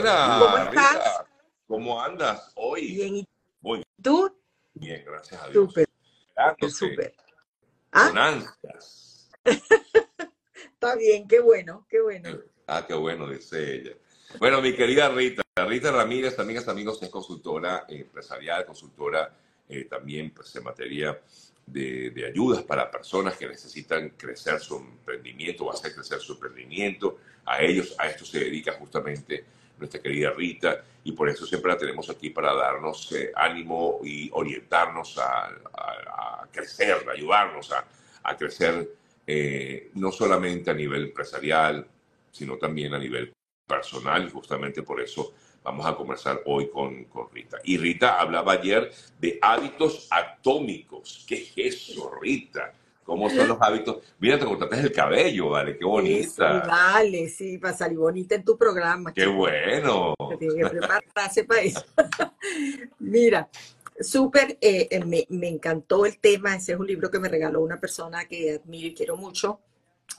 Hola, ¿Cómo Rita. estás? ¿Cómo andas hoy? Bien, ¿y Muy tú? bien, gracias a Dios. Súper, súper. Ah, está bien, qué bueno, qué bueno. Ah, qué bueno, dice ella. Bueno, mi querida Rita, Rita Ramírez, amigas, amigos, es consultora empresarial, consultora eh, también pues, en materia de, de ayudas para personas que necesitan crecer su emprendimiento o hacer crecer su emprendimiento. A ellos, a esto se dedica justamente nuestra querida Rita y por eso siempre la tenemos aquí para darnos eh, ánimo y orientarnos a, crecer, ayudarnos a, crecer eh, no solamente a nivel empresarial, sino también a nivel personal justamente por eso vamos a conversar hoy con, con Rita. Y Rita hablaba ayer de hábitos atómicos. ¿Qué es eso, Rita? ¿Cómo son los hábitos? Mira, te cortaste el cabello, vale, qué bonita. vale, sí, para salir bonita en tu programa. Qué bueno. Se tiene que prepararse para eso. Mira, súper, eh, eh, me, me encantó el tema. Ese es un libro que me regaló una persona que admiro y quiero mucho.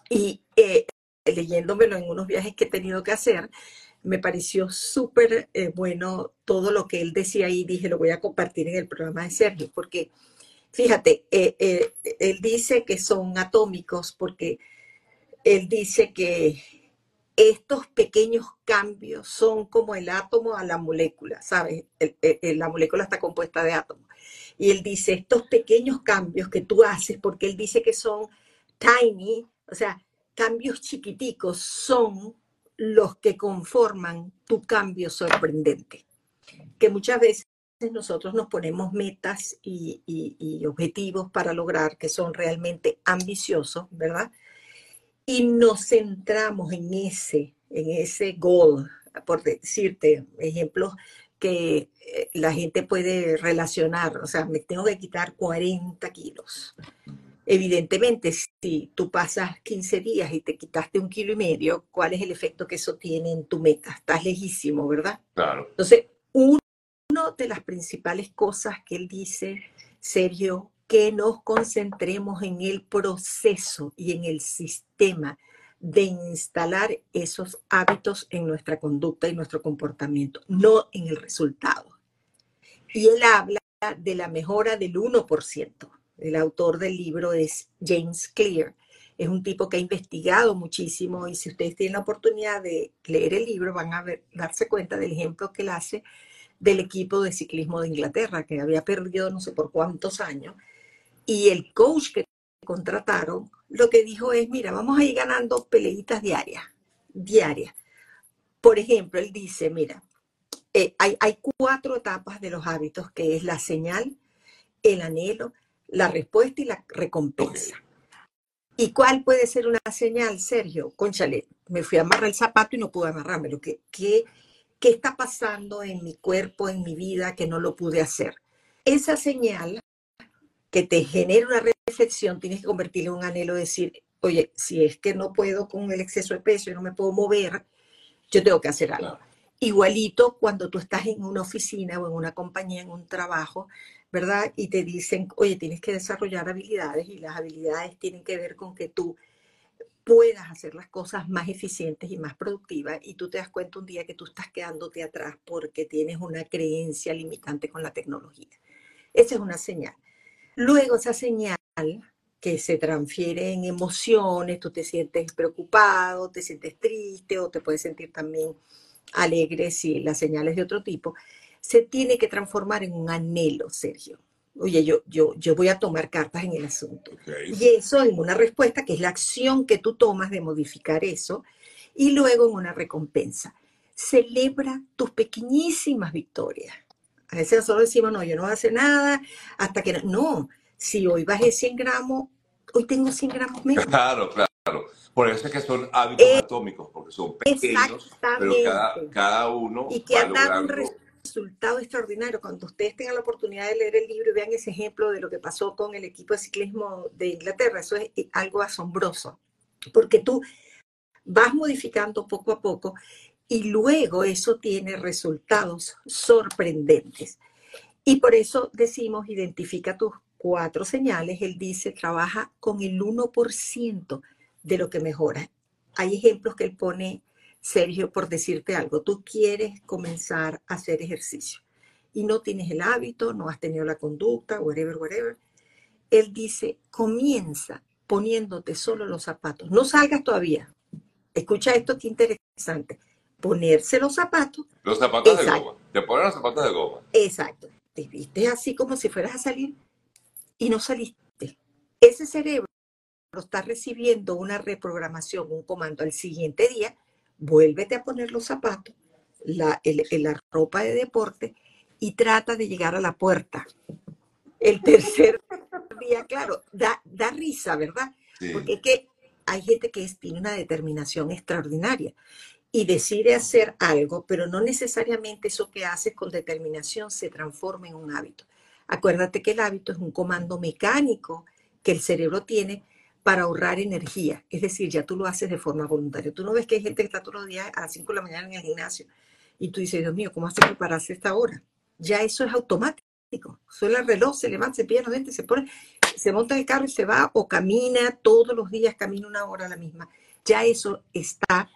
Y eh, leyéndomelo en unos viajes que he tenido que hacer, me pareció súper eh, bueno todo lo que él decía y dije, lo voy a compartir en el programa de Sergio, porque fíjate, eh, eh, él dice que son atómicos porque él dice que estos pequeños cambios son como el átomo a la molécula, ¿sabes? El- la molécula está compuesta de átomos. Y él dice, estos pequeños cambios que tú haces, porque él dice que son tiny, o sea, cambios chiquiticos, son los que conforman tu cambio sorprendente. Que muchas veces nosotros nos ponemos metas y, y- y objetivos para lograr que son realmente ambiciosos, ¿verdad? y nos centramos en ese, en ese goal, por decirte ejemplos que eh, la gente puede relacionar, o sea, me tengo que quitar 40 kilos. Evidentemente, si tú pasas 15 días y te quitaste un kilo y medio, ¿cuál es el efecto que eso tiene en tu meta? Estás lejísimo, ¿verdad? Claro. Entonces, una de las principales cosas que él dice, Sergio, que nos concentremos en el proceso y en el sistema de instalar esos hábitos en nuestra conducta y nuestro comportamiento, no en el resultado. Y él habla de la mejora del 1%. El autor del libro es James Clear. Es un tipo que ha investigado muchísimo y si ustedes tienen la oportunidad de leer el libro van a darse cuenta del ejemplo que él hace del equipo de ciclismo de Inglaterra, que había perdido no sé por cuántos años, y el coach que contrataron lo que dijo es, mira, vamos a ir ganando peleitas diarias, diarias. Por ejemplo, él dice, mira, eh, hay, hay cuatro etapas de los hábitos, que es la señal, el anhelo, la respuesta y la recompensa. ¿Y cuál puede ser una señal, Sergio? Conchale, me fui a amarrar el zapato y no pude amarrármelo. ¿Qué, qué, qué está pasando en mi cuerpo, en mi vida, que no lo pude hacer? Esa señal que te genera una reflexión, tienes que convertirla en un anhelo, decir, oye, si es que no puedo con el exceso de peso y no me puedo mover, yo tengo que hacer algo. Claro. Igualito cuando tú estás en una oficina o en una compañía, en un trabajo, ¿verdad? Y te dicen, oye, tienes que desarrollar habilidades y las habilidades tienen que ver con que tú puedas hacer las cosas más eficientes y más productivas y tú te das cuenta un día que tú estás quedándote atrás porque tienes una creencia limitante con la tecnología. Esa es una señal. Luego esa señal que se transfiere en emociones, tú te sientes preocupado, te sientes triste o te puedes sentir también alegre si la señal es de otro tipo, se tiene que transformar en un anhelo, Sergio. Oye, yo, yo, yo voy a tomar cartas en el asunto. Y eso en una respuesta, que es la acción que tú tomas de modificar eso, y luego en una recompensa. Celebra tus pequeñísimas victorias. A veces nosotros decimos, no, yo no voy a hacer nada hasta que no. No, si hoy bajé 100 gramos, hoy tengo 100 gramos menos. Claro, claro. Por eso es que son hábitos Eh, atómicos, porque son pequeños, pero cada, cada uno y que va han dado un logrando. Resultado extraordinario. Cuando ustedes tengan la oportunidad de leer el libro y vean ese ejemplo de lo que pasó con el equipo de ciclismo de Inglaterra, eso es eh, algo asombroso, porque tú vas modificando poco a poco y luego eso tiene resultados sorprendentes. Y por eso decimos, identifica tus cuatro señales. Él dice, trabaja con el 1% de lo que mejora. Hay ejemplos que él pone Sergio, por decirte algo, tú quieres comenzar a hacer ejercicio y no tienes el hábito, no has tenido la conducta, whatever, whatever. Él dice, comienza poniéndote solo los zapatos. No salgas todavía. Escucha esto, qué interesante. Ponerse los zapatos. Los zapatos de goma. Te ponen los zapatos de goma. Exacto. Te viste así como si fueras a salir y no saliste. Ese cerebro está recibiendo una reprogramación, un comando al siguiente día, vuélvete a poner los zapatos, la, la ropa de deporte y trata de llegar a la puerta. El tercer día, claro, da, da risa, ¿verdad? Porque es que hay gente que tiene una determinación extraordinaria y decide hacer algo, pero no necesariamente eso que haces con determinación se transforma en un hábito. Acuérdate que el hábito es un comando mecánico que el cerebro tiene para ahorrar energía. Es decir, ya tú lo haces de forma voluntaria. Tú no ves que hay gente que está todos los días a las 5 de la mañana en el gimnasio y tú dices, Dios mío, ¿cómo hace prepararse esta hora? Ya eso es automático. Suena el reloj, se levanta, se pilla los dientes, se pone, se monta el carro y se va o camina todos los días, camina una hora a la misma. Ya eso está.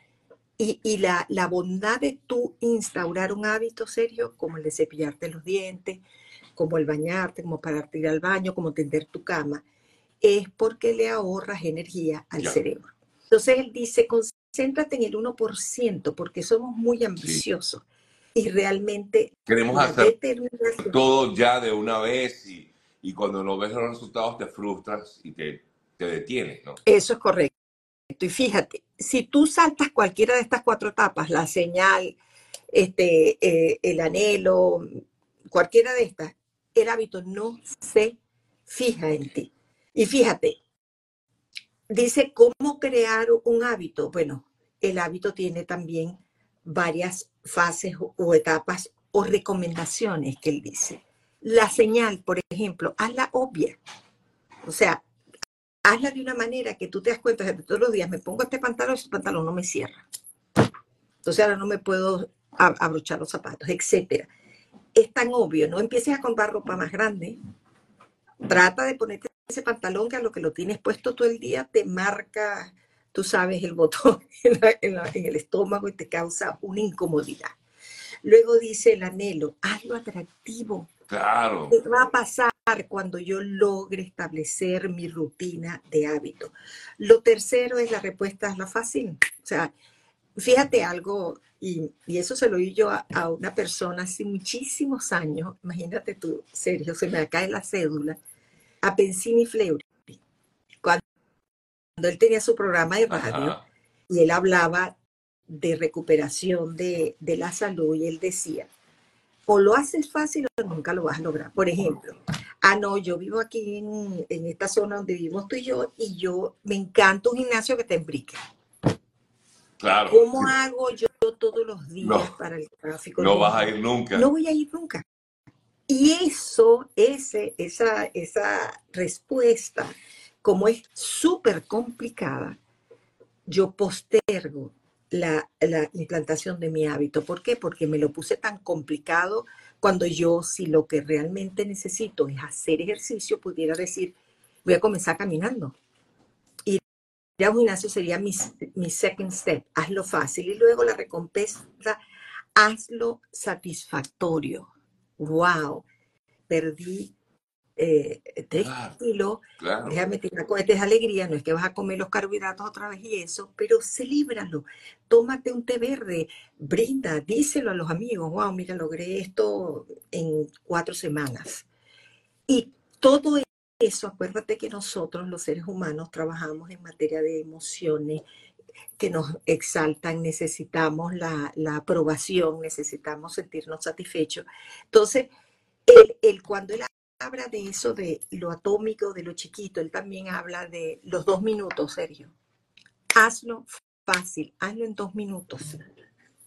Y, y la, la bondad de tú instaurar un hábito serio, como el de cepillarte los dientes, como el bañarte, como pararte ir al baño, como tender tu cama, es porque le ahorras energía al cerebro. Entonces él dice, concéntrate en el 1% porque somos muy ambiciosos y realmente queremos hacer todo ya de una vez y, y, cuando no ves los resultados te frustras y te, te detienes, ¿no? Eso es correcto. Y fíjate, si tú saltas cualquiera de estas cuatro etapas, la señal, este, eh, el anhelo, cualquiera de estas, el hábito no se fija en ti. Y fíjate, dice cómo crear un hábito. Bueno, el hábito tiene también varias fases o, etapas o recomendaciones que él dice. La señal, por ejemplo, hazla obvia. O sea, hazla de una manera que tú te das cuenta de todos los días me pongo este pantalón y este pantalón no me cierra. Entonces ahora no me puedo abrochar los zapatos, etcétera. Es tan obvio, no empieces a comprar ropa más grande. Trata de ponerte ese pantalón que a lo que lo tienes puesto todo el día te marca, tú sabes, el botón en, el estómago y te causa una incomodidad. Luego dice el anhelo, hazlo atractivo. Claro. ¿Qué va a pasar cuando yo logre establecer mi rutina de hábito? Lo tercero es la respuesta es la fácil. O sea, fíjate algo, y, eso se lo oí yo a, a, una persona hace muchísimos años. Imagínate tú, Sergio, se me cae la cédula a Pensini Fleury, cuando, él tenía su programa de radio y él hablaba de recuperación de, la salud y él decía, o lo haces fácil o nunca lo vas a lograr. Por ejemplo, ah, no, yo vivo aquí en, esta zona donde vivimos tú y yo, y yo me encanta un gimnasio que te embrique. Claro. ¿Cómo hago yo todos los días para el tráfico? No vas a ir nunca. No voy a ir nunca. Y eso, ese, esa, esa respuesta, como es súper complicada, yo postergo la, la, implantación de mi hábito. ¿Por qué? Porque me lo puse tan complicado cuando yo, si lo que realmente necesito es hacer ejercicio, pudiera decir, voy a comenzar caminando. Ir a un gimnasio sería mi, mi second step. Hazlo fácil. Y luego la recompensa, hazlo satisfactorio wow, perdí eh, tres kilos, déjame tirar cohetes de alegría, no es que vas a comer los carbohidratos otra vez y eso, pero celíbralo, tómate un té verde, brinda, díselo a los amigos, wow, mira, logré esto en cuatro semanas. Y todo eso, acuérdate que nosotros los seres humanos trabajamos en materia de emociones, que nos exaltan, necesitamos la, aprobación, necesitamos sentirnos satisfechos. Entonces, él, cuando él habla de eso, de lo atómico, de lo chiquito, él también habla de los dos minutos, Sergio. Hazlo fácil, hazlo en dos minutos.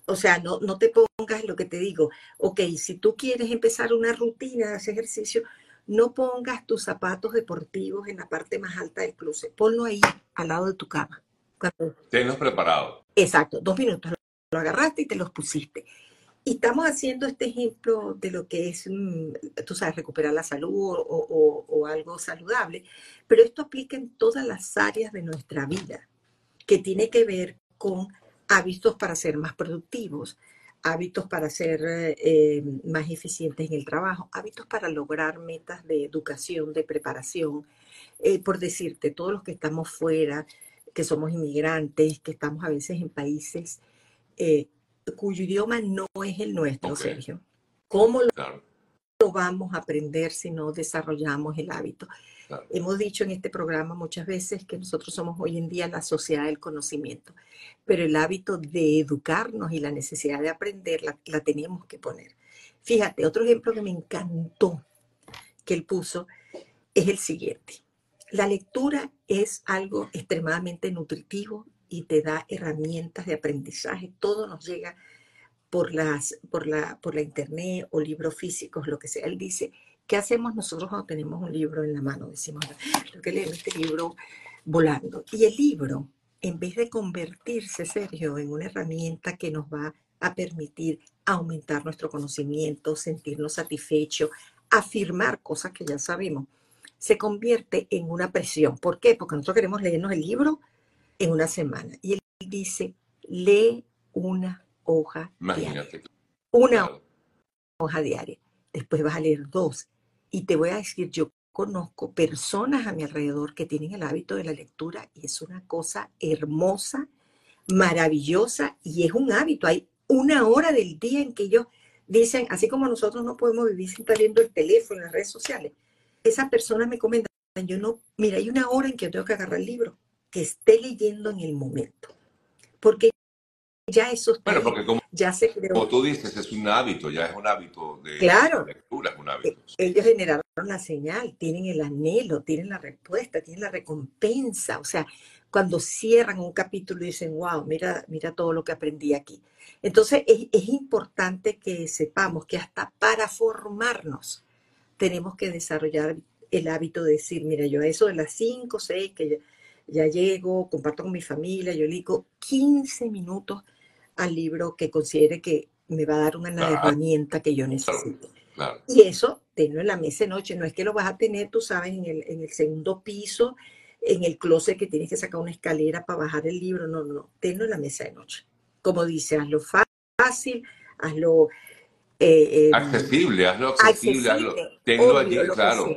O sea, no, no te pongas lo que te digo. Ok, si tú quieres empezar una rutina de ese ejercicio, no pongas tus zapatos deportivos en la parte más alta del closet. Ponlo ahí, al lado de tu cama. Tenlos preparados. Exacto, dos minutos. Lo agarraste y te los pusiste. Y estamos haciendo este ejemplo de lo que es, mm, tú sabes, recuperar la salud o, o, algo saludable, pero esto aplica en todas las áreas de nuestra vida, que tiene que ver con hábitos para ser más productivos, hábitos para ser eh, más eficientes en el trabajo, hábitos para lograr metas de educación, de preparación. Eh, por decirte, todos los que estamos fuera, que somos inmigrantes, que estamos a veces en países eh, cuyo idioma no es el nuestro, Sergio. ¿Cómo lo, vamos a aprender si no desarrollamos el hábito? Hemos dicho en este programa muchas veces que nosotros somos hoy en día la sociedad del conocimiento, pero el hábito de educarnos y la necesidad de aprender la, la tenemos que poner. Fíjate, otro ejemplo que me encantó que él puso es el siguiente. La lectura es algo extremadamente nutritivo y te da herramientas de aprendizaje. Todo nos llega por, las, por, la, por la internet o libros físicos, lo que sea. Él dice, ¿qué hacemos nosotros cuando tenemos un libro en la mano? Decimos, tengo que leer este libro volando. Y el libro, en vez de convertirse, Sergio, en una herramienta que nos va a permitir aumentar nuestro conocimiento, sentirnos satisfechos, afirmar cosas que ya sabemos, se convierte en una presión. ¿Por qué? Porque nosotros queremos leernos el libro en una semana. Y él dice, lee una hoja Imagínate. diaria. Una hoja diaria. Después vas a leer dos. Y te voy a decir, yo conozco personas a mi alrededor que tienen el hábito de la lectura y es una cosa hermosa, maravillosa y es un hábito. Hay una hora del día en que ellos dicen, así como nosotros no podemos vivir sin estar viendo el teléfono, en las redes sociales, esas personas me comentan, yo no, mira, hay una hora en que yo tengo que agarrar el libro que esté leyendo en el momento. Porque ya eso está bueno, porque como, ya se Como tú dices, es un hábito, ya es un hábito de, claro, lectura, es un hábito. E, ellos generaron la señal, tienen el anhelo, tienen la respuesta, tienen la recompensa. O sea, cuando cierran un capítulo y dicen, wow, mira, mira todo lo que aprendí aquí. Entonces, es, es importante que sepamos que hasta para formarnos tenemos que desarrollar el hábito de decir, mira, yo a eso de las 5, 6, que ya llego, comparto con mi familia, yo digo 15 minutos al libro que considere que me va a dar una herramienta que yo necesito. Y eso, tenlo en la mesa de noche, no es que lo vas a tener, tú sabes, en el, en el segundo piso, en el closet que tienes que sacar una escalera para bajar el libro, no, no, no, tenlo en la mesa de noche. Como dice, hazlo fácil, hazlo... Eh, accesible, hazlo accesible, hazlo, tenlo allí, claro.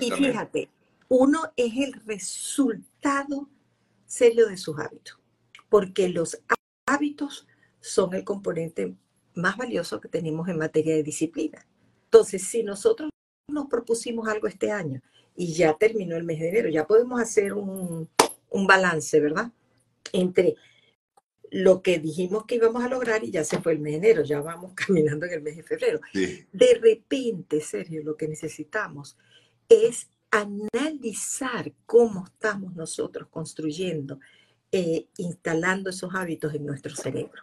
Y fíjate, uno es el resultado serio de sus hábitos, porque los hábitos son el componente más valioso que tenemos en materia de disciplina. Entonces, si nosotros nos propusimos algo este año y ya terminó el mes de enero, ya podemos hacer un, balance, ¿verdad? Entre lo que dijimos que íbamos a lograr y ya se fue el mes de enero, ya vamos caminando en el mes de febrero. De repente, Sergio, lo que necesitamos es analizar cómo estamos nosotros construyendo, eh, instalando esos hábitos en nuestro cerebro.